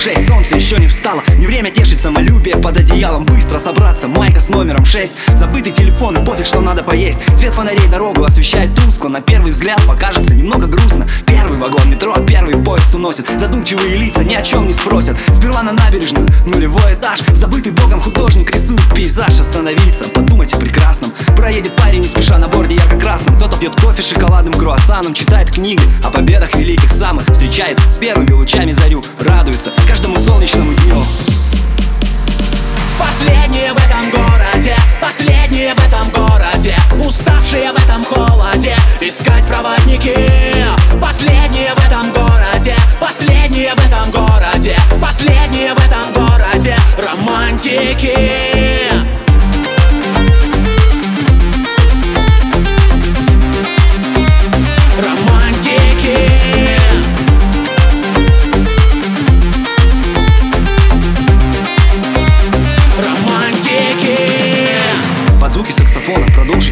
шесть, солнце еще не встало. Не время тешить самолюбие. Под одеялом Быстро собраться, майка с номером шесть. Забытый телефон. Пофиг, что надо поесть. Цвет фонарей дорогу освещает тускло. На первый взгляд покажется немного грустно. Первый вагон метро, первый поезд уносит. Задумчивые лица ни о чем не спросят. Сперва на набережную, нулевой этаж. Забытый богом художник рисует пейзаж. Остановиться, подумать о прекрасном. Проедет парень не спеша на борде ярко-красном. Кто-то пьет кофе шоколадным круассаном. Читает книги о победах великих самых. Встречает с первыми лучами зарю Радуется каждому солнечному дню. Последние в этом городе, последние в этом городе Уставшие в этом холоде, искать проводники. Последние в этом городе, последние в этом городе Последние в этом городе, романтики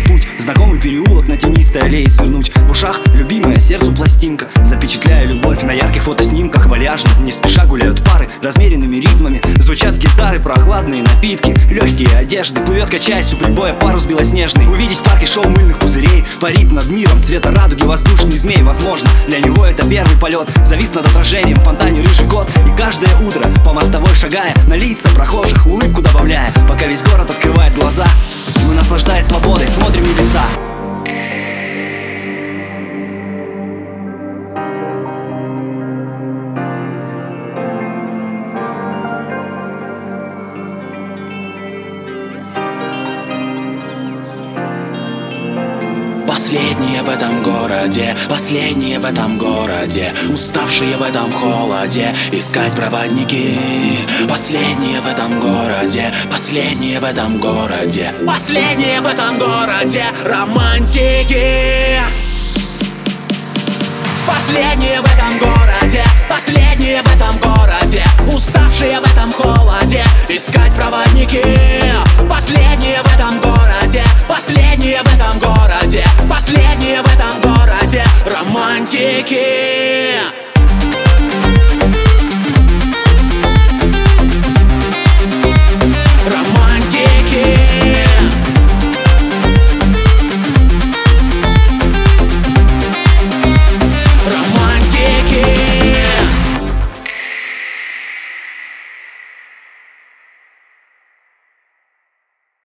путь. Знакомый переулок на тенистой аллее свернуть В ушах. Любимая сердцу пластинка Запечатляя любовь на ярких фотоснимках. Валяжно, не спеша гуляют пары Размеренными ритмами. Звучат гитары, прохладные напитки Легкие одежды, плывет качаясь у прибоя парус белоснежный. Увидеть в парке шоу мыльных пузырей. Парит над миром цвета радуги воздушный змей Возможно, для него это первый полет. Завис над отражением в фонтане рыжий кот. И каждое утро по мостовой шагая На лица прохожих улыбку добавляя. Пока весь город открывает глаза Мы наслаждаясь свободой смотрим небеса Леса Последние в этом городе, последние в этом городе Уставшие в этом холоде, искать проводники. Последние в этом городе, последние в этом городе Последние в этом городе, романтики. Последние в этом городе, последние в этом городе Уставшие в этом холоде, искать проводники